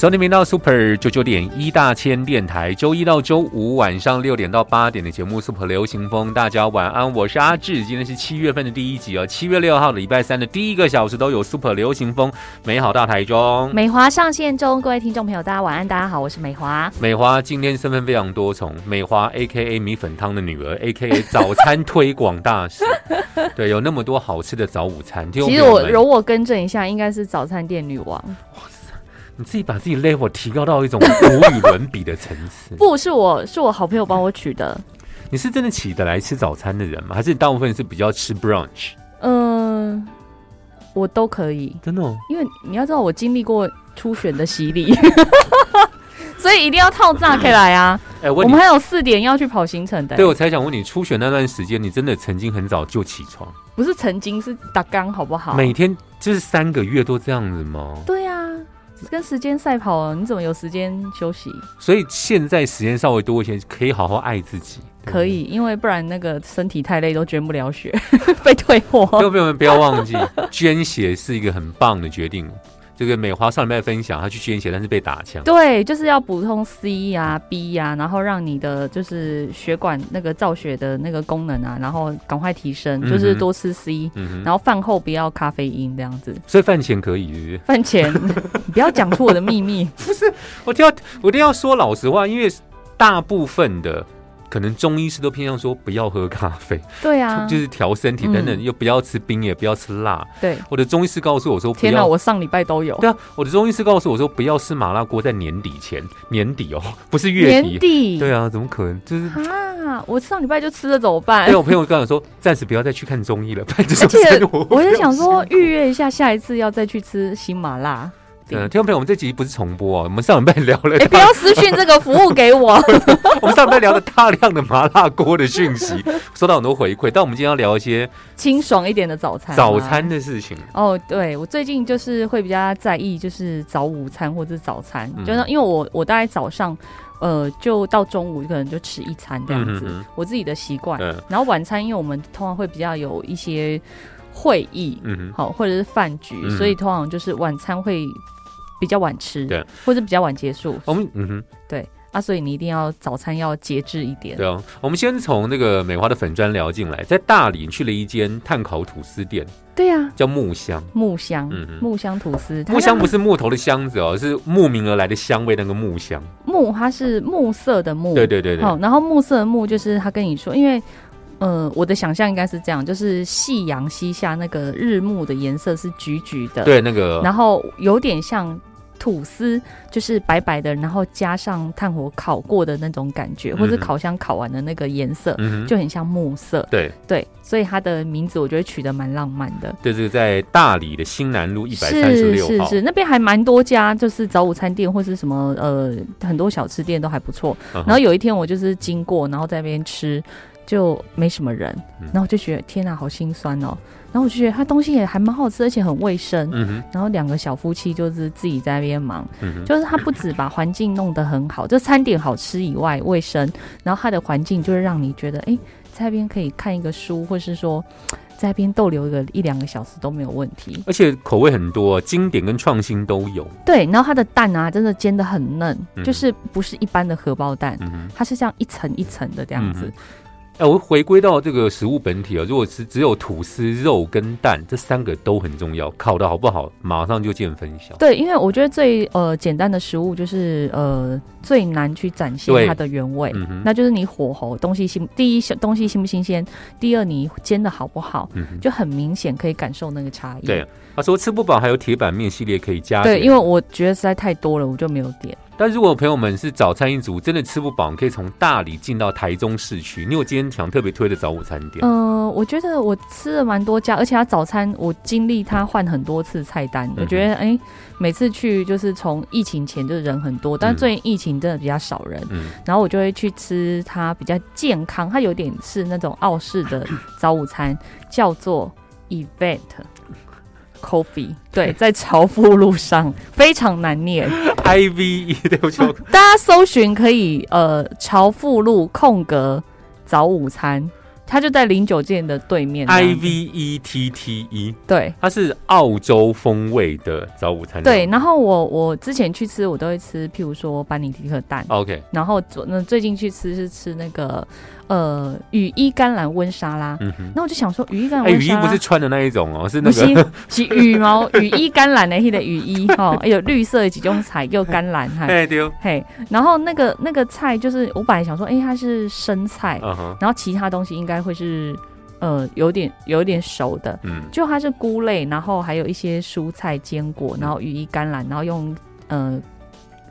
收听频道 Super 九九点一大千电台，周一到周五晚上六点到八点的节目 Super 流行风，大家晚安，我是阿志，今天是七月份的第一集哦，七月六号的礼拜三的第一个小时都有 Super 流行风，美好大台中，美华上线中，各位听众朋友，大家晚安，大家好，我是美华。美华今天身份非常多重，美华 A K A 米粉汤的女儿，A K A 早餐推广大使，对，有那么多好吃的早午餐。其实我容我更正一下，应该是早餐店女王。你自己把自己 level 提高到一种无与伦比的层次，不是我是我好朋友帮我取的。你是真的起得来吃早餐的人吗？还是大部分是比较吃 brunch？嗯，我都可以，真的。因为你要知道，我经历过初选的洗礼，所以一定要套炸开来啊！哎，我们还有四点要去跑行程的。对，我才想问你，初选那段时间，你真的曾经很早就起床？不是曾经，是打刚，好不好？每天就是三个月都这样子吗？对呀。跟时间赛跑，你怎么有时间休息？所以现在时间稍微多一些，可以好好爱自己。可以，因为不然那个身体太累，都捐不了血，被退货。各位朋友们，不要忘记，捐血是一个很棒的决定。这个美华上礼拜分享，他去捐血，但是被打枪。对，就是要补充 C 呀、B 呀，然后让你的就是血管那个造血的那个功能啊，然后赶快提升，就是多吃 C，然后饭后不要咖啡因这样子。所以饭前可以，饭前不要讲出我的秘密。不是，我一定要我一定要说老实话，因为大部分的。可能中医师都偏向说不要喝咖啡，对啊，就是调身体等等，又不要吃冰，也不要吃辣。对，我的中医师告诉我说，天哪，我上礼拜都有。对啊，我的中医师告诉我说，不要吃麻辣锅在年底前，年底哦，不是月底。年底。对啊，怎么可能？就是啊，我上礼拜就吃了怎么办？对我朋友跟我说，暂时不要再去看中医了。而且我就想说，预约一下下一次要再去吃新麻辣。嗯，听众朋友，我们这集不是重播哦，我们上礼拜聊了。哎，不要私讯这个服务给我。我们上礼拜聊了大量的麻辣锅的讯息，收到很多回馈。但我们今天要聊一些清爽一点的早餐，早餐的事情。哦，对，我最近就是会比较在意，就是早午餐或者是早餐，就是因为我我大概早上，呃，就到中午可能就吃一餐这样子，我自己的习惯。然后晚餐，因为我们通常会比较有一些会议，嗯好，或者是饭局，所以通常就是晚餐会。比较晚吃，对，或者比较晚结束。我们嗯哼，对啊，所以你一定要早餐要节制一点。对啊，我们先从那个美华的粉砖聊进来，在大理去了一间炭烤吐司店。对呀，叫木香。木香，嗯嗯，木香吐司。木香不是木头的箱子哦，是慕名而来的香味。那个木香，木它是木色的木。对对对对。好，然后木色的木就是他跟你说，因为呃，我的想象应该是这样，就是夕阳西下，那个日暮的颜色是橘橘的。对，那个，然后有点像。吐司就是白白的，然后加上炭火烤过的那种感觉，或者烤箱烤完的那个颜色，就很像木色。对对，所以它的名字我觉得取得蛮浪漫的。对，这个在大理的新南路一百三十六号，是是那边还蛮多家，就是早午餐店或是什么呃很多小吃店都还不错。然后有一天我就是经过，然后在那边吃，就没什么人，然后就觉得天哪，好心酸哦。然后我就觉得他东西也还蛮好吃，而且很卫生。嗯然后两个小夫妻就是自己在那边忙，嗯就是他不止把环境弄得很好，就餐点好吃以外，卫生，然后他的环境就是让你觉得，哎，在那边可以看一个书，或是说在那边逗留一个一两个小时都没有问题。而且口味很多，经典跟创新都有。对，然后它的蛋啊，真的煎的很嫩，就是不是一般的荷包蛋，它是这样一层一层的这样子。哎，我回归到这个食物本体啊，如果是只有吐司、肉跟蛋这三个都很重要，烤的好不好，马上就见分晓。对，因为我觉得最呃简单的食物就是呃最难去展现它的原味，那就是你火候东西新，第一东西新不新鲜，第二你煎的好不好，就很明显可以感受那个差异。对，他说吃不饱还有铁板面系列可以加。对，因为我觉得实在太多了，我就没有点。但如果朋友们是早餐一族，真的吃不饱，可以从大理进到台中市区。你有今天想特别推的早午餐店？呃，我觉得我吃了蛮多家，而且他早餐我经历他换很多次菜单，我觉得哎，每次去就是从疫情前就是人很多，但最近疫情真的比较少人，嗯，然后我就会去吃它比较健康，它有点是那种澳式的早午餐，叫做 Event。Coffee 对，在朝富路上非常难念，I V E 对不起，大家搜寻可以呃朝富路空格早午餐。它就在零九店的对面，I V E T T E，对，它是澳洲风味的早午餐。对，然后我我之前去吃，我都会吃，譬如说班尼迪克蛋，OK。然后那最近去吃是吃那个呃羽衣甘蓝温沙拉，嗯哼。那我就想说羽衣甘蓝，羽衣不是穿的那一种哦，是那个羽毛羽衣甘蓝的那的羽衣哈，有绿色几种彩又甘蓝哈，嘿丢嘿。然后那个那个菜就是我本来想说，哎，它是生菜，然后其他东西应该。会是呃有点有点熟的，嗯，就它是菇类，然后还有一些蔬菜坚果，然后羽衣甘蓝，然后用呃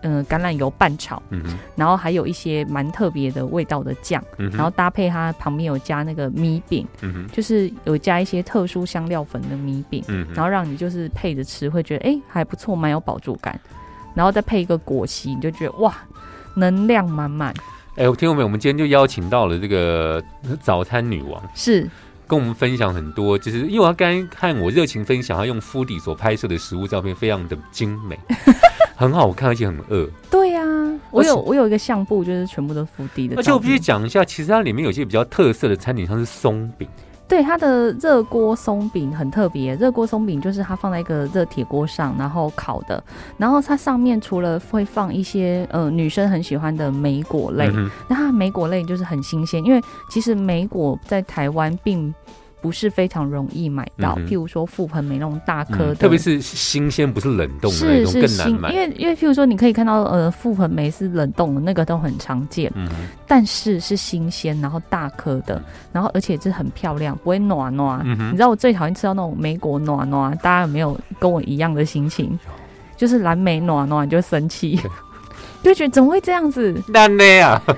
呃橄榄油拌炒，嗯然后还有一些蛮特别的味道的酱，嗯，然后搭配它旁边有加那个米饼，嗯就是有加一些特殊香料粉的米饼，嗯，然后让你就是配着吃会觉得哎还不错，蛮有饱足感，然后再配一个果昔，你就觉得哇能量满满。哎，听众朋友，我们今天就邀请到了这个早餐女王，是跟我们分享很多，就是因为他刚看我热情分享，他用敷底所拍摄的食物照片，非常的精美，很好看，而且很饿。对呀，我有我有一个相簿，就是全部都敷地的。而且我必须讲一下，其实它里面有些比较特色的餐点，像是松饼。对它的热锅松饼很特别，热锅松饼就是它放在一个热铁锅上，然后烤的，然后它上面除了会放一些呃女生很喜欢的莓果类，那它莓果类就是很新鲜，因为其实莓果在台湾并。不是非常容易买到，譬如说覆盆梅那种大颗的，特别是新鲜不是冷冻的那种更难买。因为因为譬如说你可以看到呃覆盆梅是冷冻的那个都很常见，但是是新鲜然后大颗的，然后而且是很漂亮，不会暖暖。你知道我最讨厌吃到那种梅果暖暖，大家有没有跟我一样的心情？就是蓝莓暖暖就生气，就觉得怎么会这样子？难的呀。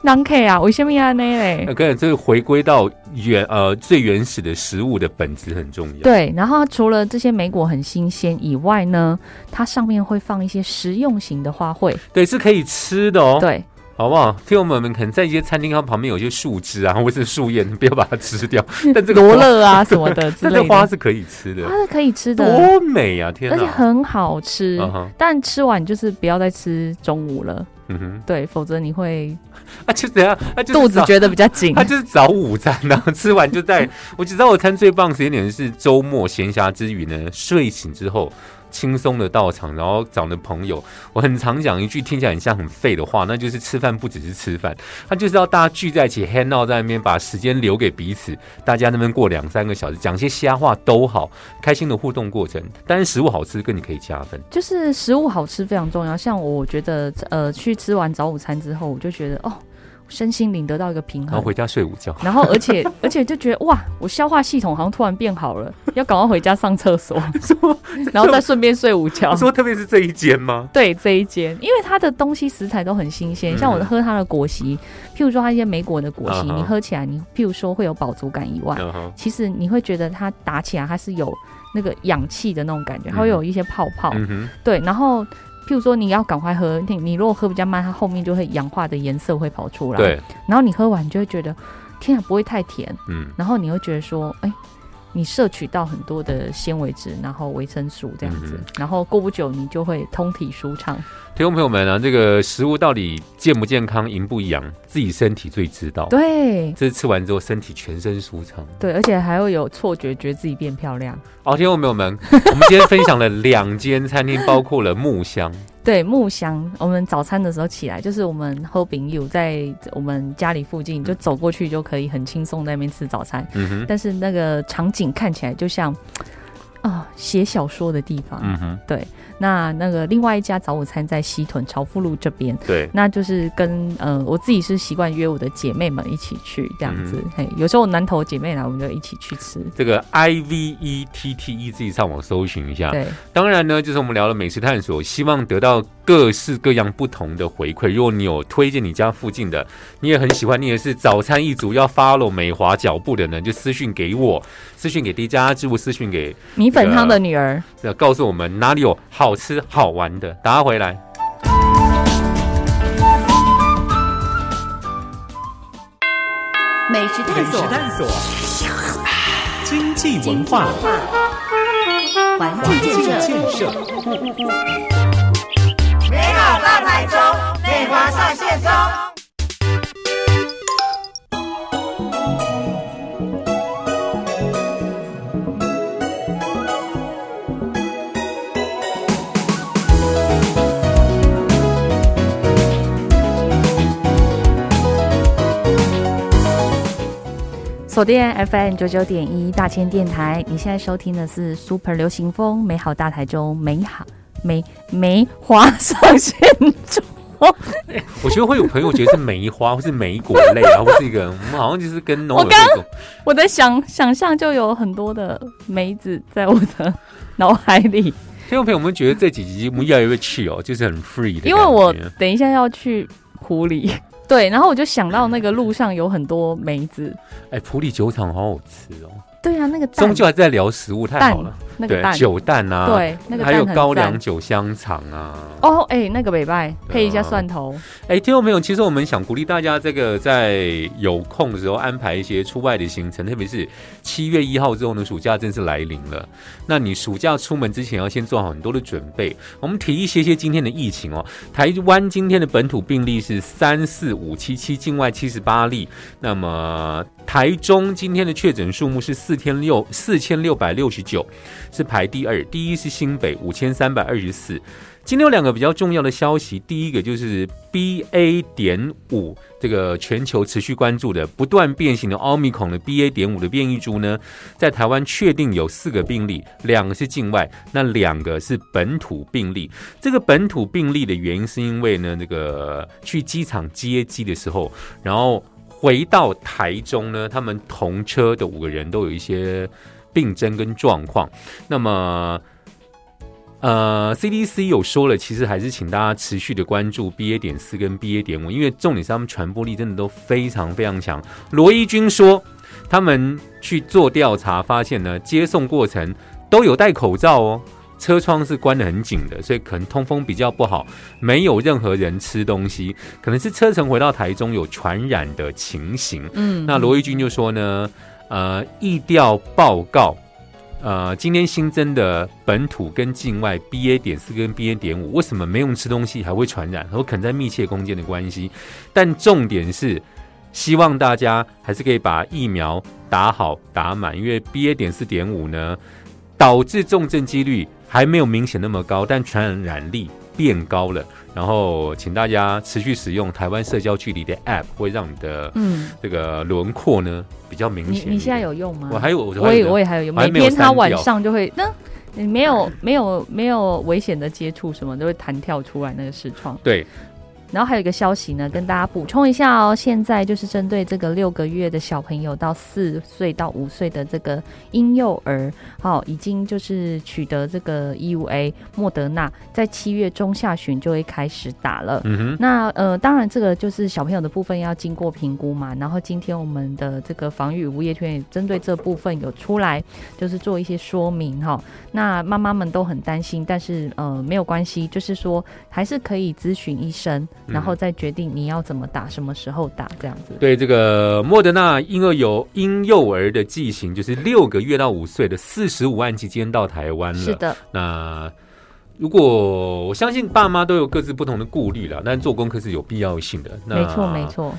难克啊，为什么要那嘞？那跟这个回归到原呃最原始的食物的本质很重要。对，然后除了这些莓果很新鲜以外呢，它上面会放一些食用型的花卉。对，是可以吃的哦。对，好不好？听友们们可能在一些餐厅它旁边有些树枝啊，或者是树叶，不要把它吃掉。但这个罗勒啊什么的，这花是可以吃的，花是可以吃的，多美啊！天，而且很好吃。但吃完就是不要再吃中午了。嗯哼，对，否则你会。啊，就怎样？啊，就肚子觉得比较紧。他就是早午餐，然后吃完就在。我知道我餐最棒时间点是周末闲暇之余呢，睡醒之后。轻松的到场，然后找的朋友，我很常讲一句听起来很像很废的话，那就是吃饭不只是吃饭，他就是要大家聚在一起，hang out 在那边，把时间留给彼此，大家那边过两三个小时，讲些瞎话都好，开心的互动过程。但是食物好吃，跟你可以加分，就是食物好吃非常重要。像我觉得，呃，去吃完早午餐之后，我就觉得哦。身心灵得到一个平衡，然后回家睡午觉，然后而且 而且就觉得哇，我消化系统好像突然变好了，要赶快回家上厕所，然后再顺便睡午觉。说特别是这一间吗？对，这一间，因为它的东西食材都很新鲜，像我喝它的果昔，譬如说它一些莓果的果昔，你喝起来，你譬如说会有饱足感以外，其实你会觉得它打起来它是有那个氧气的那种感觉，它会有一些泡泡，对，然后。譬如说，你要赶快喝，你你如果喝比较慢，它后面就会氧化的颜色会跑出来。对，然后你喝完，你就会觉得，天啊，不会太甜。嗯，然后你会觉得说，哎。你摄取到很多的纤维质，然后维生素这样子，然后过不久你就会通体舒畅。听众朋友们啊，这个食物到底健不健康、营不营养，自己身体最知道。对，这吃完之后身体全身舒畅。对，而且还会有错觉，觉得自己变漂亮。好，听众朋友们，我们今天分享了两间餐厅，包括了木香。对木箱，我们早餐的时候起来，就是我们 You 在我们家里附近，就走过去就可以很轻松在那边吃早餐。嗯哼。但是那个场景看起来就像啊写小说的地方。嗯哼。对，那那个另外一家早午餐在西屯朝富路这边，对，那就是跟呃我自己是习惯约我的姐妹们一起去这样子。嘿，有时候南投姐妹来，我们就一起去吃。这个 I V E T T E 自己上网搜寻一下。对，当然呢，就是我们聊了美食探索，希望得到各式各样不同的回馈。如果你有推荐你家附近的，你也很喜欢，你也是早餐一族要 follow 美华脚步的呢，就私讯给我，私讯给 D 家支付，私讯给米粉汤的女儿，要告诉我们哪里有好吃好玩的，打回来。美食探索，探索，经济文化，环境建设，美好大台中，美华上线中。锁定 FM 九九点一大千电台，你现在收听的是 Super 流行风美好大台中美好梅梅花上线中。我觉得会有朋友觉得是梅花或是梅果类啊，或是一个我们好像就是跟农我刚我的想想象就有很多的梅子在我的脑海里。听众朋友们觉得这几集节目越来越 chill，就是很 free 的，因为我等一下要去湖里。对，然后我就想到那个路上有很多梅子。哎，普里酒厂好好吃哦。对啊，那个终究还在聊食物，太好了。那个蛋酒蛋啊，对，那个还有高粱酒香肠啊。哦，哎，那个北拜配一下蒜头。哎，听众朋友，其实我们想鼓励大家，这个在有空的时候安排一些出外的行程，特别是七月一号之后呢，暑假正式来临了。那你暑假出门之前要先做好很多的准备。我们提一些些今天的疫情哦，台湾今天的本土病例是三四五七七，境外七十八例。那么台中今天的确诊数目是四千六四千六百六十九。是排第二，第一是新北五千三百二十四。今天有两个比较重要的消息，第一个就是 B A 点五这个全球持续关注的不断变形的奥密克戎的 B A 点五的变异株呢，在台湾确定有四个病例，两个是境外，那两个是本土病例。这个本土病例的原因是因为呢，那个去机场接机的时候，然后回到台中呢，他们同车的五个人都有一些。病症跟状况，那么，呃，CDC 有说了，其实还是请大家持续的关注 BA 点四跟 BA 点五，因为重点是他们传播力真的都非常非常强。罗伊军说，他们去做调查，发现呢，接送过程都有戴口罩哦，车窗是关得很紧的，所以可能通风比较不好，没有任何人吃东西，可能是车程回到台中有传染的情形。嗯，那罗伊军就说呢。呃，疫调报告，呃，今天新增的本土跟境外 BA 点四跟 BA 点五，为什么没用吃东西还会传染？和可能在密切空间的关系。但重点是，希望大家还是可以把疫苗打好打满，因为 BA 点四点五呢，导致重症几率还没有明显那么高，但传染力变高了。然后，请大家持续使用台湾社交距离的 App，会让你的嗯这个轮廓呢比较明显。你你现在有用吗？我还有，我也我也还有用。每天他晚上就会，那你没有没有没有危险的接触什么，都会弹跳出来那个视窗。对。然后还有一个消息呢，跟大家补充一下哦。现在就是针对这个六个月的小朋友到四岁到五岁的这个婴幼儿，好，已经就是取得这个 EUA 莫德纳，在七月中下旬就会开始打了。嗯哼。那呃，当然这个就是小朋友的部分要经过评估嘛。然后今天我们的这个防御无业圈也针对这部分有出来，就是做一些说明哈。那妈妈们都很担心，但是呃没有关系，就是说还是可以咨询医生。然后再决定你要怎么打，什么时候打，这样子。对这个莫德纳婴儿有婴幼儿的剂型，就是六个月到五岁的四十五万剂，今天到台湾了。是的。那如果我相信爸妈都有各自不同的顾虑了，但做功课是有必要性的。那没错，没错。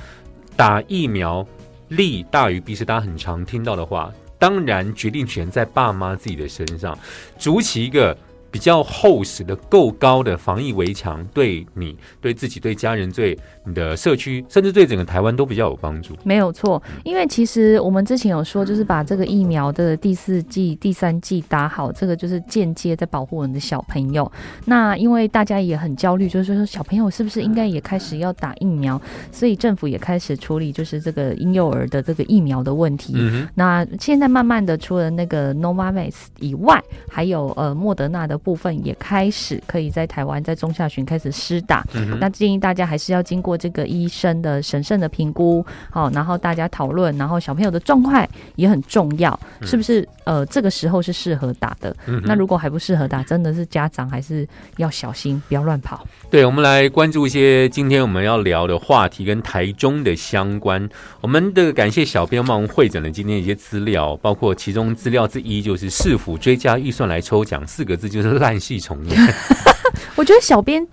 打疫苗利大于弊是大家很常听到的话，当然决定权在爸妈自己的身上，筑起一个。比较厚实的、够高的防疫围墙，对你、对自己、对家人、对你的社区，甚至对整个台湾都比较有帮助。没有错，因为其实我们之前有说，就是把这个疫苗的第四季、第三季打好，这个就是间接在保护我们的小朋友。那因为大家也很焦虑，就是说小朋友是不是应该也开始要打疫苗，所以政府也开始处理就是这个婴幼儿的这个疫苗的问题。嗯，那现在慢慢的，除了那个 Novavax 以外，还有呃莫德纳的部分也开始可以在台湾在中下旬开始施打。嗯，那建议大家还是要经过这个医生的审慎的评估，好，然后大家讨论，然后小朋友的状况也很重要，是不是？呃，这个时候是适合打的。嗯那如果还不适合打，真的是家长还是要小心，不要乱跑。对，我们来关注一些今天我们要聊的话题跟台中的相关。我们的感谢小编帮我们会诊了今天一些资料，包括其中资料之一就是市府追加预算来抽奖，四个字就是烂戏重演，我觉得小编，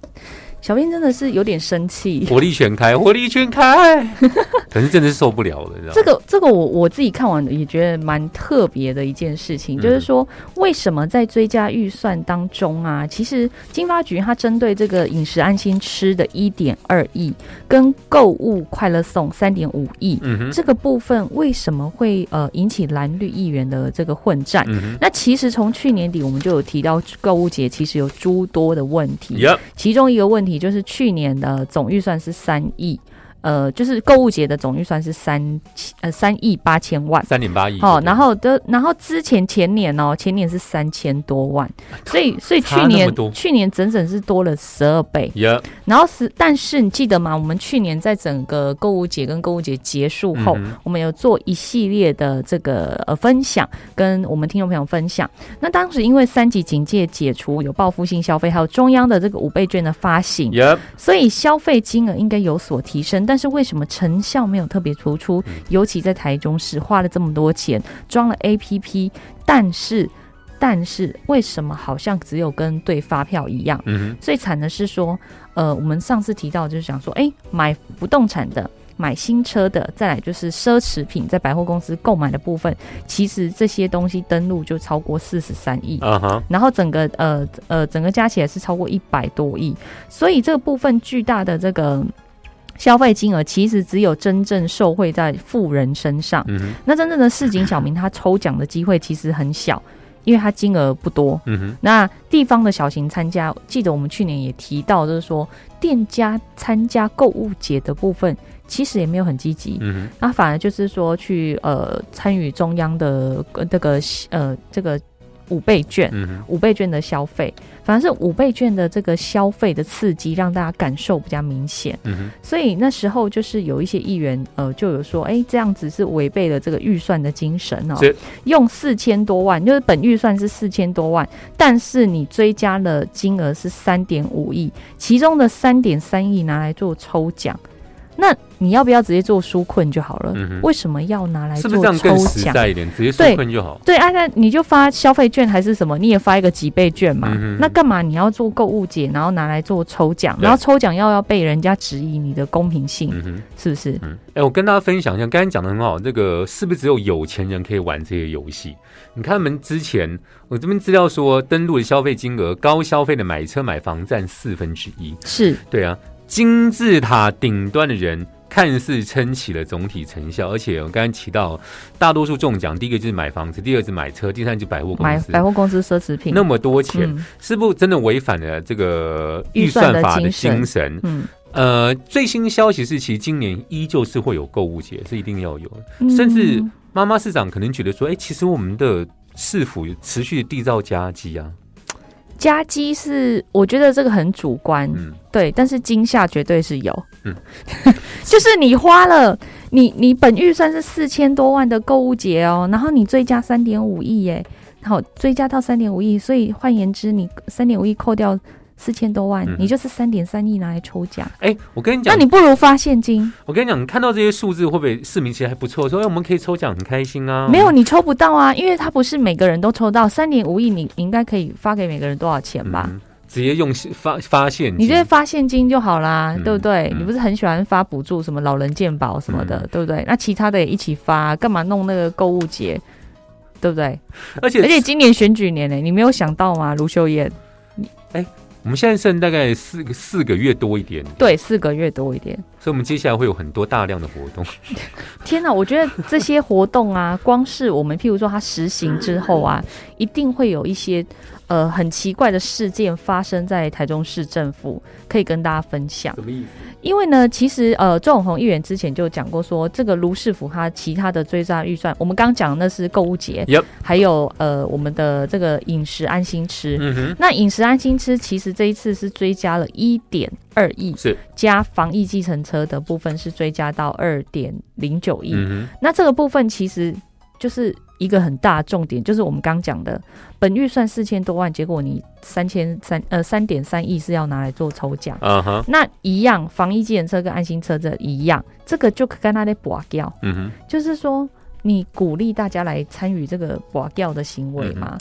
小编真的是有点生气。火力全开，火力全开，可是真的是受不了了，你知道吗？这个这个我我自己看完也觉得蛮特别的一件事情，嗯就是说为什么在追加预算当中啊，其实经发局它针对这个饮食安心吃的一点二亿跟购物快乐送三点五亿。这个部分为什么会呃引起蓝绿议员的这个混战？那其实从去年底我们就有提到购物节其实有诸多的问题其中一个问题就是去年的总预算是三亿，呃，就是购物节的总预算是三呃三亿八千万。三点八亿，好、对然后的，然后之前前年哦，前年是三千多万，所以所以去年去年整整是多了十二倍。然后是，但是你记得吗？我们去年在整个购物节跟购物节结束后，嗯我们有做一系列的这个呃分享，跟我们听众朋友分享。那当时因为三级警戒解除，有报复性消费，还有中央的这个五倍券的发行所以消费金额应该有所提升。但是为什么成效没有特别突出？嗯尤其在台中市花了这么多钱装了 APP，但是但是为什么好像只有跟对发票一样？嗯哼，最惨的是说，呃，我们上次提到就是想说，哎，买不动产的。买新车的，再来就是奢侈品，在百货公司购买的部分，其实这些东西登录就超过四十三亿，啊哈，然后整个呃呃整个加起来是超过一百多亿，所以这个部分巨大的这个消费金额，其实只有真正受惠在富人身上。嗯，那真正的市井小民，他抽奖的机会其实很小，因为他金额不多。嗯哼，那地方的小型参加，记得我们去年也提到，就是说店家参加购物节的部分，其实也没有很积极，嗯哼，那反而就是说去呃参与中央的呃这个呃这个五倍券。嗯，五倍券的消费，反而是五倍券的这个消费的刺激，让大家感受比较明显。嗯，所以那时候就是有一些议员，呃，就有说，哎，这样子是违背了这个预算的精神哦是。用四千多万，就是本预算是四千多万，但是你追加了金额是三点五亿，其中的三点三亿拿来做抽奖，那你要不要直接做纾困就好了？嗯为什么要拿来是做不是这样更抽奖？实在一点？直接对纾困就好。对啊，那你就发消费券还是什么？你也发一个几倍券嘛？嗯那干嘛你要做购物节，然后拿来做抽奖，然后抽奖要要被人家质疑你的公平性，嗯。是不是？嗯，哎、我跟大家分享一下，刚才讲的很好，这个是不是只有有钱人可以玩这些游戏？你看，我们之前我这边资料说，登录的消费金额，高消费的买车买房占四分之一。是对啊，金字塔顶端的人看似撑起了总体成效，而且我刚才提到，大多数中奖，第一个就是买房子，第二个是买车，第三就是百货公买司。百货公司奢侈品，那么多钱，嗯是不是真的违反了这个预预算法的精神？嗯，呃，最新消息是，其实今年依旧是会有购物节，是一定要有。嗯甚至妈妈市长可能觉得说，哎、其实我们的市府持续缔造加机啊，加机是，我觉得这个很主观，嗯，对，但是惊吓绝对是有，嗯。就是你花了你你本预算是四千多万的购物节哦，然后你追加三点五亿耶，好追加到三点五亿，所以换言之，你三点五亿扣掉四千多万，嗯你就是三点三亿拿来抽奖，哎、我跟你讲，那你不如发现金，我跟你讲，你看到这些数字，会不会市民其实还不错？说，哎、我们可以抽奖，很开心啊。没有你抽不到啊，因为他不是每个人都抽到三点五亿，你你应该可以发给每个人多少钱吧？嗯直接用发发现金，你直接发现金就好啦，嗯对不对？嗯你不是很喜欢发补助，什么老人健保什么的，对不对？那其他的也一起发，干嘛弄那个购物节？对不对？而且而且今年选举年呢，你没有想到吗？卢秀燕，我们现在剩大概四个四个月多一点，对，四个月多一点。所以我们接下来会有很多大量的活动。天哪，我觉得这些活动啊，光是我们譬如说它实行之后啊，一定会有一些呃很奇怪的事件发生在台中市政府，可以跟大家分享。什么意思？因为呢，其实呃，周永红议员之前就讲过说，这个卢市府他其他的追加预算，我们刚刚讲的那是购物节 Yep 还有呃我们的这个饮食安心吃。嗯哼，那饮食安心吃其实这一次是追加了一点二亿，是，加防疫计程车的部分是追加到二点零九亿。嗯那这个部分其实就是一个很大的重点，就是我们刚讲的，本预算四千多万，结果你三千三呃三点三亿是要拿来做抽奖。那一样，防疫计程车跟安心车这一样，这个就跟他的拔掉，嗯哼，就是说你鼓励大家来参与这个拔掉的行为嘛。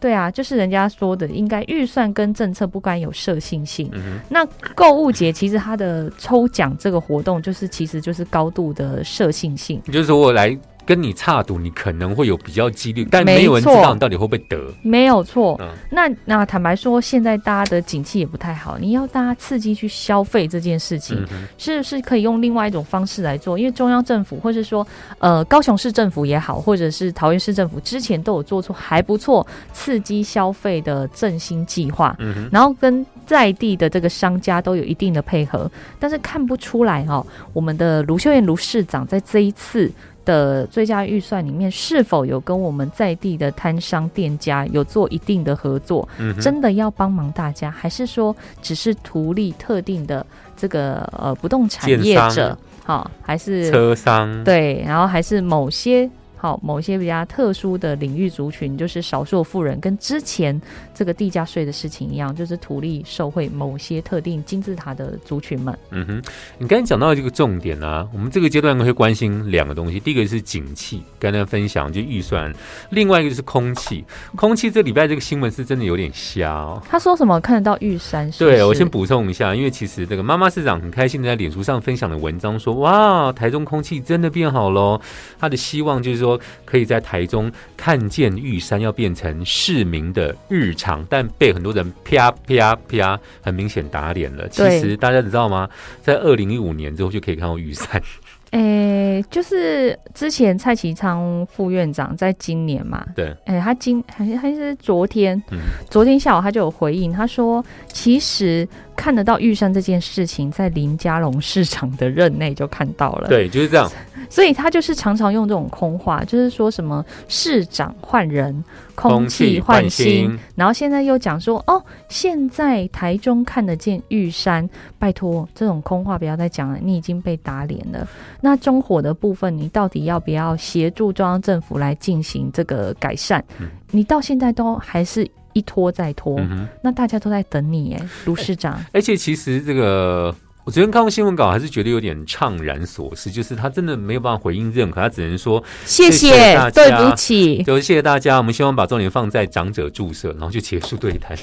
对啊，就是人家说的，应该预算跟政策不该有设性性。那购物节其实它的抽奖这个活动，就是其实就是高度的设性性。就是说我来跟你差赌，你可能会有比较几率，但没没有人知道你到底会不会得。没有错，嗯那那坦白说，现在大家的景气也不太好，你要大家刺激去消费这件事情，嗯，是不是可以用另外一种方式来做？因为中央政府或是说呃高雄市政府也好，或者是桃园市政府之前都有做出还不错刺激消费的振兴计划，嗯，然后跟在地的这个商家都有一定的配合，但是看不出来哦，我们的卢秀燕卢市长在这一次。的最佳预算里面是否有跟我们在地的摊商店家有做一定的合作？嗯，真的要帮忙大家，还是说只是图利特定的这个呃不动产业者？好、还是车商，对，然后还是某些好某些比较特殊的领域族群，就是少数富人，跟之前这个地价税的事情一样，就是土地受惠某些特定金字塔的族群们。嗯哼，你刚才讲到这个重点啊，我们这个阶段会关心两个东西，第一个是景气，跟大家分享就预算，另外一个就是空气。空气这礼拜这个新闻是真的有点瞎哦。他说什么看得到玉山是是？对，我先补充一下，因为其实这个妈妈市长很开心的在脸书上分享的文章说，哇，台中空气真的变好喽。他的希望就是说，可以在台中看见玉山要变成市民的日常，但被很多人啪啪啪很明显打脸了。其实大家知道吗？在二零一五年之后就可以看到玉山。诶，就是之前蔡其昌副院长在今年嘛，对，诶，他今还是还是昨天，嗯昨天下午他就有回应，他说其实看得到玉山这件事情，在林佳龙市长的任内就看到了，，对，就是这样。所以他就是常常用这种空话，就是说什么市长换人，空气换新，然后现在又讲说哦，现在台中看得见玉山，拜托这种空话不要再讲了，你已经被打脸了。那中火的部分，你到底要不要协助中央政府来进行这个改善？嗯你到现在都还是一拖再拖，嗯。那大家都在等你哎，卢市长。而且其实这个，我昨天看过新闻稿，还是觉得有点怅然所失，就是他真的没有办法回应任何，他只能说谢谢谢大家对不起，就是谢谢大家，我们希望把重点放在长者注射，然后就结束对谈。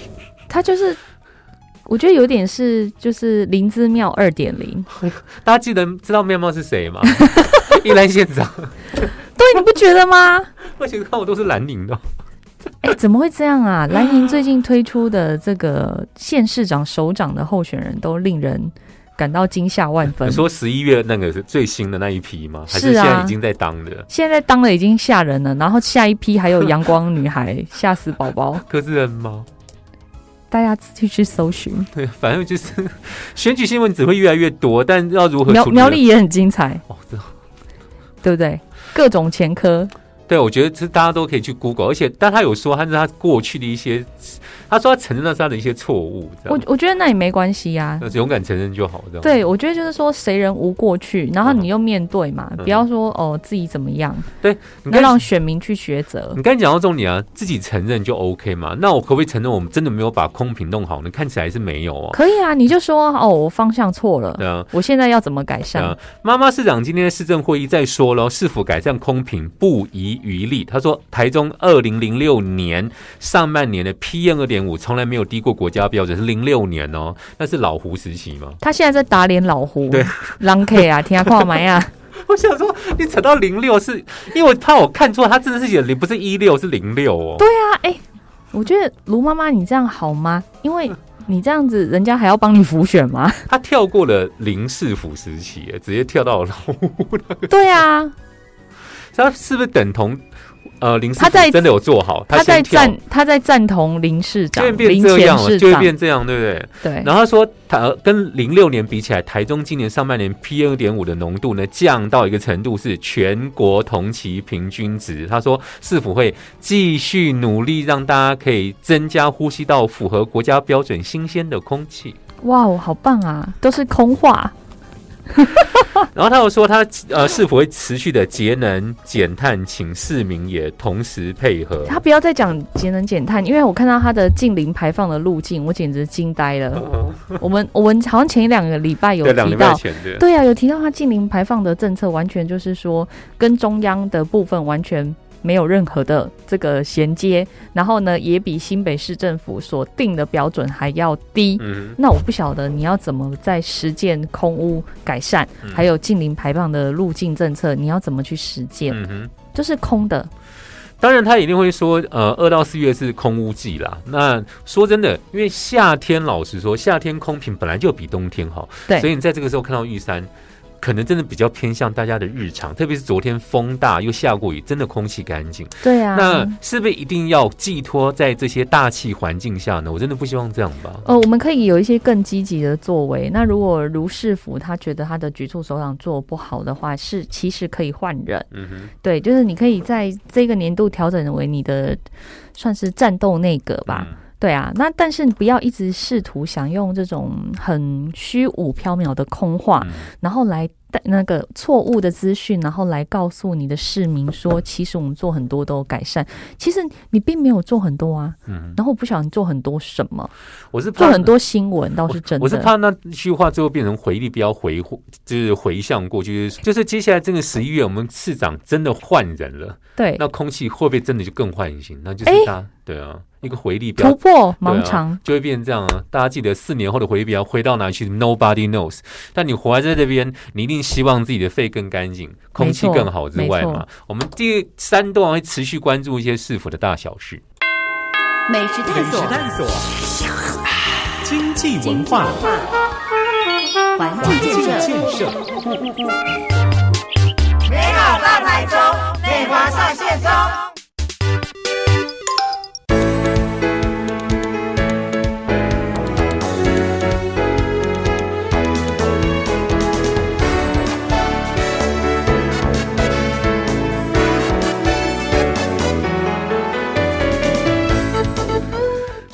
他就是。我觉得有点是就是灵芝庙二点零，大家记得知道面貌是谁吗？一兰县长，对，你不觉得吗？而且看我都是蓝领的，哎、怎么会这样啊？蓝营最近推出的这个县市长、首长的候选人都令人感到惊吓万分你。说十一月那个是最新的那一批吗？还是啊现在已经在当的？现在当了已经吓人了，然后下一批还有阳光女孩，吓死宝宝。可是人吗？大家自己去搜寻。对，反正就是选举新闻只会越来越多，但要如何苗苗栗也很精彩，哦，对不对？各种前科，对，我觉得这大家都可以去 Google，而且但他有说他是他过去的一些，他说他承认了是他的一些错误，我我觉得那也没关系呀、那勇敢承认就好，这样。对，我觉得就是说谁人无过去，然后你又面对嘛，嗯不要说哦自己怎么样，对你要让选民去抉择你。刚才讲到重点啊，自己承认就 OK 嘛？那我可不可以承认我们真的没有把空瓶弄好呢？看起来是没有哦。可以啊，你就说哦，我方向错了，对啊，我现在要怎么改善啊？。妈妈市长今天的市政会议在说了，是否改善空瓶不遗余力。他说，台中二零零六年上半年的 PM 二点五从来没有低过国家标准，是零六年哦，那是老胡时期吗？他现在在打脸老胡，对，狼 K 啊，听他看买啊，我想说，你扯到零六是因为我怕我看错，他真的是写零，不是一六，是零六哦。对啊，哎、我觉得卢妈妈你这样好吗？因为你这样子，人家还要帮你浮选吗？他跳过了林氏府时期，直接跳到了老屋那个，对啊，他是不是等同呃林氏他在真的有做好？他在赞他在赞同林市长就会，变林这样了，就会变这样，对不对？对，然后他说，他呃跟零六年比起来，台中今年上半年 PM 二点五的浓度呢降到一个程度是全国同期平均值。他说，市府会继续努力，让大家可以增加呼吸到符合国家标准新鲜的空气。哇哦，好棒啊，都是空话，然后他又说，他呃是否会持续的节能减碳，请市民也同时配合。他不要再讲节能减碳，因为我看到他的近零排放的路径，我简直惊呆了。我们我们好像前一两个礼拜有提到，对啊，有提到他近零排放的政策，完全就是说跟中央的部分完全没有任何的这个衔接，然后呢，也比新北市政府所定的标准还要低。嗯那我不晓得你要怎么在实践空污改善，嗯还有近零排放的路径政策，你要怎么去实践？嗯哼。就是空的，当然，他一定会说，呃，二到四月是空屋季啦。那说真的，因为夏天，老实说，夏天空品本来就比冬天好，对所以你在这个时候看到玉山，可能真的比较偏向大家的日常，特别是昨天风大又下过雨，真的空气干净。对啊。那是不是一定要寄托在这些大气环境下呢？我真的不希望这样吧。呃，我们可以有一些更积极的作为。那如果卢市府他觉得他的局处首长做不好的话，是其实可以换人。嗯哼，对，就是你可以在这个年度调整为你的算是战斗内阁吧。嗯对啊，那但是你不要一直试图想用这种很虚无缥缈的空话，嗯然后来带那个错误的资讯，然后来告诉你的市民说，其实我们做很多都有改善，其实你并没有做很多啊。嗯，然后我不晓得你做很多什么，我是怕做很多新闻倒是真的。我是怕那句话最后变成回力标回，就是回向过去，就是就是接下来这个十一月，我们市长真的换人了，对那空气会不会真的就更换新？那就是哎大家、对啊，一个回力表突破盲肠。就会变成这样啊！大家记得四年后的回力表回到哪去？Nobody knows。但你活在这边，你一定希望自己的肺更干净，空气更好之外没嘛。我们第三段会持续关注一些市府的大小事。美食探索，探索，经济文化，环境建设，建设，美好大台中，内华上线中。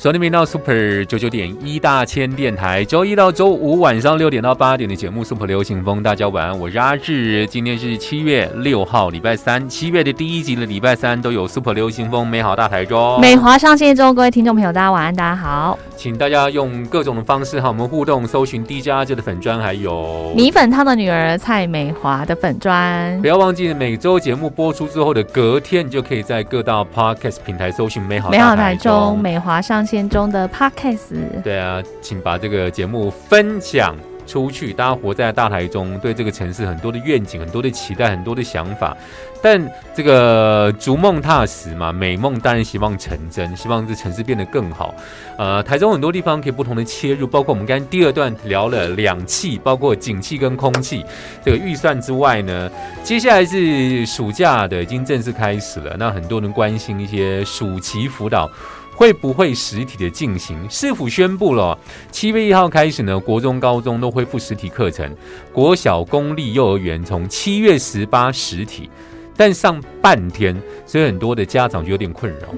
昨天频道 Super 九九点一大千电台，周一到周五晚上六点到八点的节目 Super 流行风，大家晚安，我是阿志。今天是七月六号，礼拜三，七月的第一集的礼拜三都有 Super 流行风美好大台中。美华上线中，各位听众朋友，大家晚安，大家好。请大家用各种的方式和我们互动，搜寻 DJ 阿志的粉砖，还有米粉汤的女儿蔡美华的粉砖不，要忘记每周节目播出之后的隔天，你就可以在各大 Podcast 平台搜寻美好美好台中美华上线中的 Podcast。对啊，请把这个节目分享出去。大家活在大台中，对这个城市很多的愿景、很多的期待、很多的想法。但这个逐梦踏实嘛，美梦当然希望成真，希望这城市变得更好。呃，台中很多地方可以不同的切入，包括我们刚才第二段聊了两气，包括景气跟空气这个预算之外呢，接下来是暑假的已经正式开始了。那很多人关心一些暑期辅导。会不会实体的进行？市府宣布了，七月一号开始呢，国中、高中都恢复实体课程，国小公立幼儿园从七月十八实体，但上半天，所以很多的家长就有点困扰。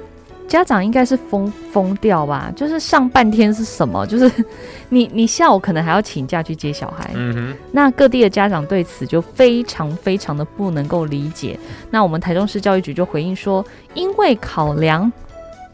家长应该是疯疯掉吧？就是上半天是什么？就是你你下午可能还要请假去接小孩，嗯哼，那各地的家长对此就非常非常的不能够理解。那我们台中市教育局就回应说，因为考量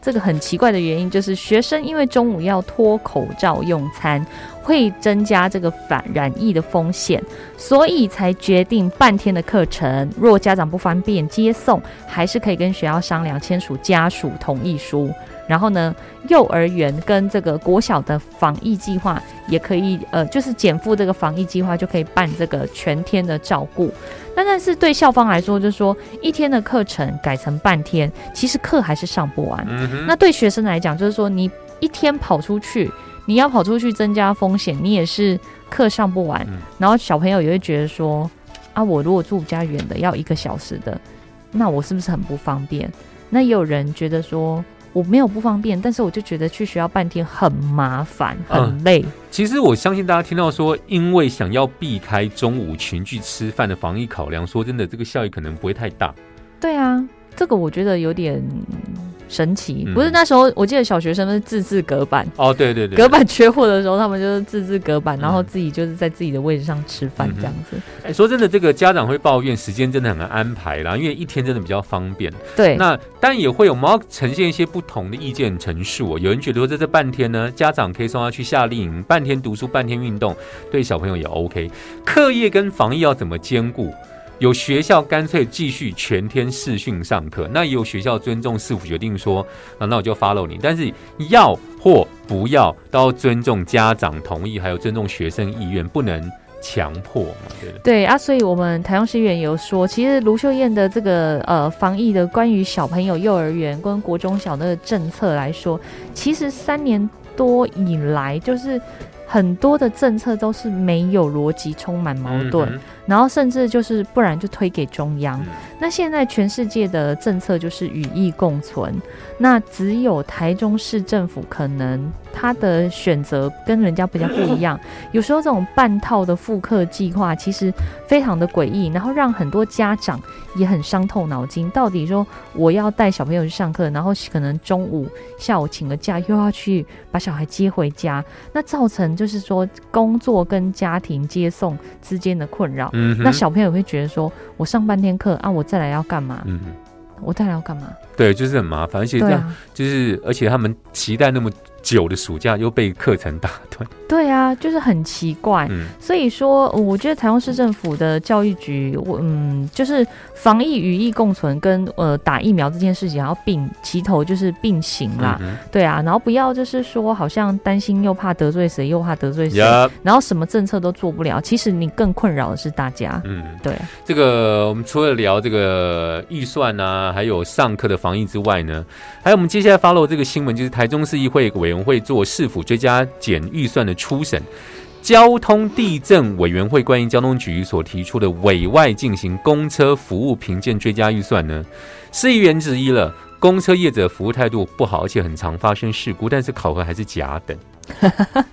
这个很奇怪的原因，就是学生因为中午要脱口罩用餐，会增加这个反染疫的风险，所以才决定半天的课程。若家长不方便接送，还是可以跟学校商量签署家属同意书。然后呢，幼儿园跟这个国小的防疫计划也可以，呃，就是减负这个防疫计划就可以办这个全天的照顾。那但是对校方来说，就是说一天的课程改成半天，其实课还是上不完。嗯，那对学生来讲，就是说你一天跑出去，你要跑出去增加风险，你也是课上不完，嗯然后小朋友也会觉得说，啊，我如果住比较远的，要一个小时的，那我是不是很不方便？那也有人觉得说。我没有不方便，但是我就觉得去学校半天很麻烦，很累。其实我相信大家听到说，因为想要避开中午群聚吃饭的防疫考量，说真的，这个效益可能不会太大。对啊，这个我觉得有点神奇。嗯不是那时候，我记得小学生们是自制隔板，哦，对对对，隔板缺货的时候，他们就是自制隔板，嗯然后自己就是在自己的位置上吃饭这样子。哎，说真的，这个家长会抱怨时间真的很难安排啦，因为一天真的比较方便。对，那当然也会有，我们要呈现一些不同的意见陈述、哦。有人觉得说，在这半天呢，家长可以送他去夏令营，半天读书，半天运动，对小朋友也 OK。课业跟防疫要怎么兼顾？有学校干脆继续全天视讯上课，那也有学校尊重市府决定说，啊，那我就 follow 你。但是要或不要，都要尊重家长同意，还有尊重学生意愿，不能强迫嘛，对不对？对啊，所以我们台中市议员有说，其实卢秀燕的这个呃防疫的关于小朋友幼儿园跟国中小的政策来说，其实三年多以来，就是很多的政策都是没有逻辑，充满矛盾。嗯然后甚至就是不然就推给中央。嗯那现在全世界的政策就是与疫共存，那只有台中市政府可能他的选择跟人家比较不一样。有时候这种半套的复课计划其实非常的诡异，然后让很多家长也很伤透脑筋。到底说我要带小朋友去上课，然后可能中午、下午请个假，又要去把小孩接回家，那造成就是说工作跟家庭接送之间的困扰。嗯那小朋友会觉得说，我上半天课啊，我再来要干嘛？嗯，我再来要干嘛？对，就是很麻烦，而且这样、啊，就是，而且他们期待那么久的暑假又被课程打断。对啊，就是很奇怪。嗯所以说，呃我觉得台中市政府的教育局，我嗯，就是防疫与疫共存跟呃打疫苗这件事情然后并齐头，就是并行啦。嗯对啊，然后不要就是说好像担心又怕得罪谁，又怕得罪谁，然后什么政策都做不了。其实你更困扰的是大家。嗯，对，这个我们除了聊这个预算啊，还有上课的防疫之外呢，还有我们接下来 follow 这个新闻，就是台中市议会委员会做市府追加减预算的初审。交通地震委员会关于交通局所提出的委外进行公车服务评鉴追加预算呢，市议员之一了公车业者服务态度不好，而且很常发生事故，但是考核还是甲等。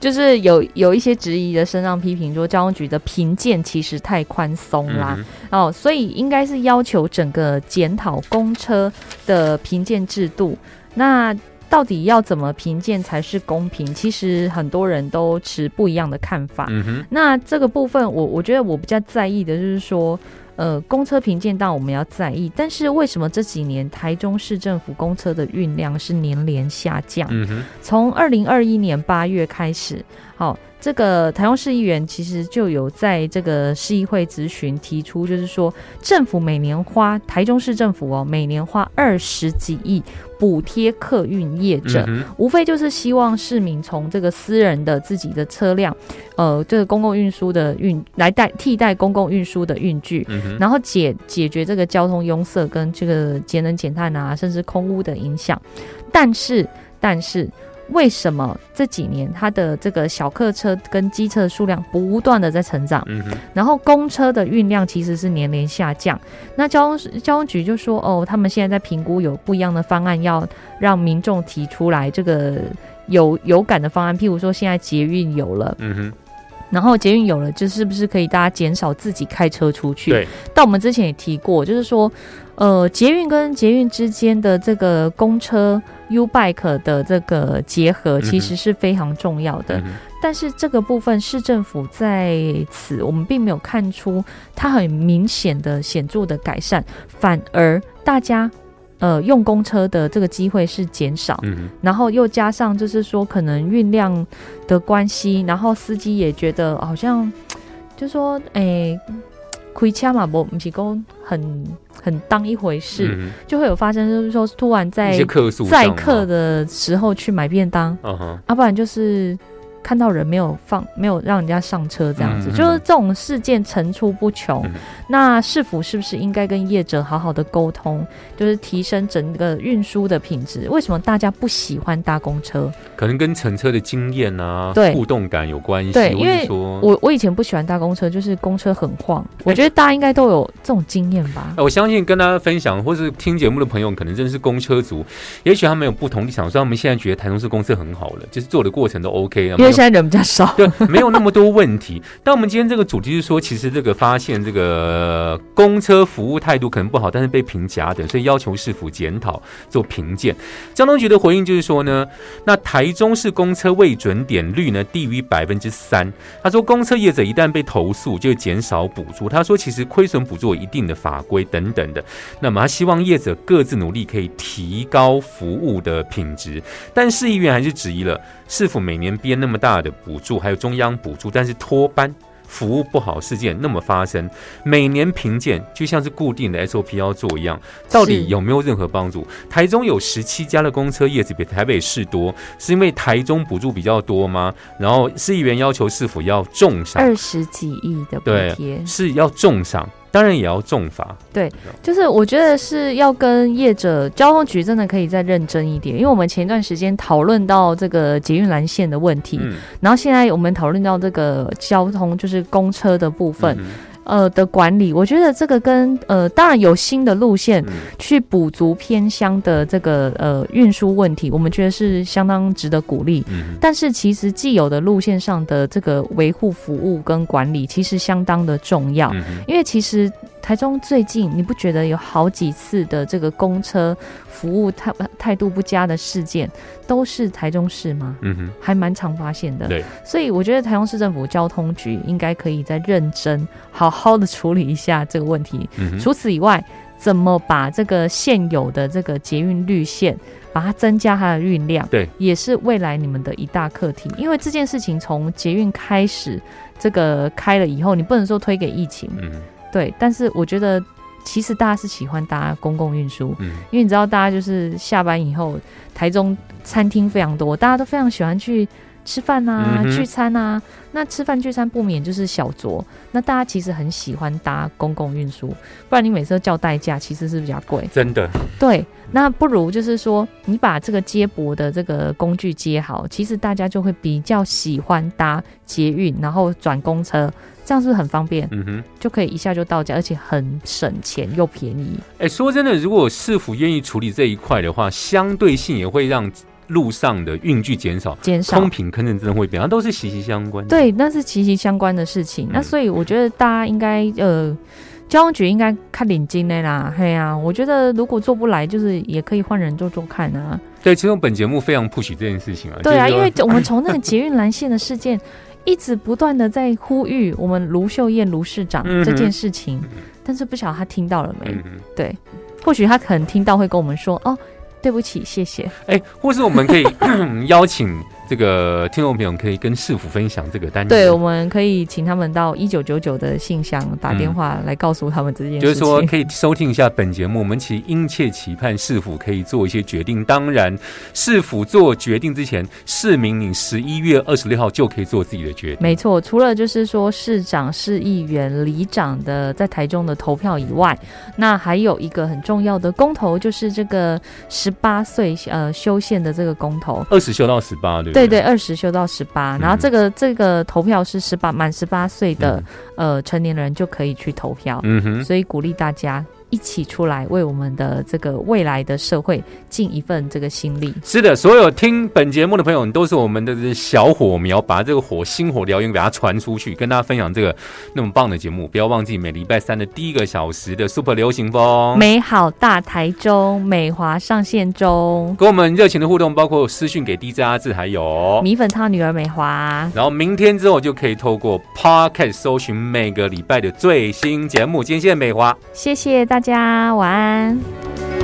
就是有有一些质疑的声浪批评说，交通局的评鉴其实太宽松啦。嗯哦，所以应该是要求整个检讨公车的评鉴制度。那到底要怎么评鉴才是公平？其实很多人都持不一样的看法。嗯哼，那这个部分我，我觉得我比较在意的就是说，呃，公车评鉴当然我们要在意，但是为什么这几年台中市政府公车的运量是年年下降？嗯哼，从二零二一年八月开始，好、这个台中市议员其实就有在这个市议会咨询提出，就是说政府每年花台中市政府哦，每年花二十几亿补贴客运业者。嗯，无非就是希望市民从这个私人的自己的车辆，呃，这个公共运输的运来代替代公共运输的运具，嗯，然后解解决这个交通拥塞跟这个节能减碳啊，甚至空污的影响。但是，但是为什么这几年它的这个小客车跟机车的数量不断的在成长，嗯，然后公车的运量其实是年年下降？那交通交通局就说，哦，他们现在在评估有不一样的方案，要让民众提出来这个有有感的方案，譬如说现在捷运有了。嗯哼，然后捷运有了，就是不是可以大家减少自己开车出去？对。但我们之前也提过，就是说，呃，捷运跟捷运之间的这个公车 U Bike 的这个结合，其实是非常重要的。嗯但是这个部分市政府在此，我们并没有看出它很明显的显著的改善，反而大家呃用公车的这个机会是减少。嗯，然后又加上就是说可能运量的关系，然后司机也觉得好像就说诶，亏车嘛，不不是讲很很当一回事，嗯。就会有发生就是说突然在载客，的时候去买便当，要、不然就是看到人没有放，没有让人家上车这样子，嗯嗯就是这种事件层出不穷。嗯那市府是不是应该跟业者好好的沟通，就是提升整个运输的品质？为什么大家不喜欢搭公车？可能跟乘车的经验啊、对互动感有关系，或对因为说。我我以前不喜欢搭公车，就是公车很晃。我觉得大家应该都有这种经验吧。哎我相信跟大家分享，或是听节目的朋友，可能真的是公车族，也许他们有不同立场，所以他们现在觉得台中市公车很好了，就是做的过程都 OK 为现在人比较少，对，没有那么多问题。但我们今天这个主题是说，其实这个发现这个公车服务态度可能不好，但是被评甲等，所以要求市府检讨做评鉴。交通局的回应就是说呢，那台中市公车未准点率呢低于百分之三。他说，公车业者一旦被投诉，就减少补助。他说，其实亏损补助有一定的法规等等的。那么他希望业者各自努力，可以提高服务的品质。但市议员还是质疑了。是否每年编那么大的补助，还有中央补助，但是托班、服务不好事件那么发生，每年评鉴就像是固定的 SOP 要做一样，到底有没有任何帮助？台中有十七家的公车业子比台北市多，是因为台中补助比较多吗？然后市议员要求市府要重赏，二十几亿的补贴，是要重赏，当然也要重罚。对就是我觉得是要跟业者交通局真的可以再认真一点，因为我们前一段时间讨论到这个捷运蓝线的问题，嗯，然后现在我们讨论到这个交通就是公车的部分，嗯呃的管理，我觉得这个跟呃当然有新的路线嗯去补足偏乡的这个呃运输问题，我们觉得是相当值得鼓励。嗯但是其实既有的路线上的这个维护服务跟管理，其实相当的重要。嗯因为其实台中最近你不觉得有好几次的这个公车服务态态度不佳的事件，都是台中市吗？嗯哼，还蛮常发现的。对，所以我觉得台中市政府交通局应该可以再认真好好的处理一下这个问题。嗯哼，除此以外，怎么把这个现有的这个捷运绿线，把它增加它的运量，对，也是未来你们的一大课题。因为这件事情从捷运开始，这个开了以后，你不能说推给疫情，嗯哼对，但是我觉得其实大家是喜欢搭公共运输，嗯。因为你知道，大家就是下班以后，台中餐厅非常多，大家都非常喜欢去吃饭啊、嗯聚餐啊。那吃饭聚餐不免就是小酌，那大家其实很喜欢搭公共运输，不然你每次都叫代驾，其实是比较贵。真的，对，那不如就是说，你把这个接驳的这个工具接好，其实大家就会比较喜欢搭捷运，然后转公车，这样是不是很方便？嗯哼。就可以一下就到家，而且很省钱又便宜。哎，说真的，如果市府愿意处理这一块的话，相对性也会让路上的运距减少，减少空品可能真的会变，它都是息息相关的。，对，那是息息相关的事情。那嗯所以我觉得大家应该呃，交通局应该看领巾的啦。嘿呀、我觉得如果做不来，就是也可以换人做做看啊。对，其实本节目非常 push 这件事情啊。对啊，因为我们从那个捷运蓝线的事件。一直不断的在呼吁我们卢秀燕卢市长这件事情，嗯但是不晓得他听到了没？对，或许他可能听到会跟我们说哦，对不起，谢谢。哎，或是我们可以 邀请这个听众朋友可以跟市府分享这个单元，对，我们可以请他们到一九九九的信箱打电话来告诉他们这件事情。就是说可以收听一下本节目，我们其实殷切期盼市府可以做一些决定。当然，市府做决定之前，市民你十一月二十六号就可以做自己的决定。没错，除了就是说市长、市议员、里长的在台中的投票以外，那还有一个很重要的公投，就是这个十八岁呃修宪的这个公投。二十修到十八，对不对对对，二十修到十八、然后这个这个投票是十八满十八岁的、呃成年人就可以去投票，嗯哼，所以鼓励大家一起出来为我们的这个未来的社会尽一份这个心力。是的，所有听本节目的朋友，你都是我们的小火苗，把这个火星火燎原给它传出去，跟大家分享这个那么棒的节目。不要忘记每礼拜三的第一个小时的 Super 流行风。美好大台中，美华上线中，跟我们热情的互动，包括私讯给 DJ 阿志，还有，米粉汤女儿美华。然后明天之后就可以透过 Podcast 搜寻每个礼拜的最新节目。今天谢谢美华。谢谢大大家晚安。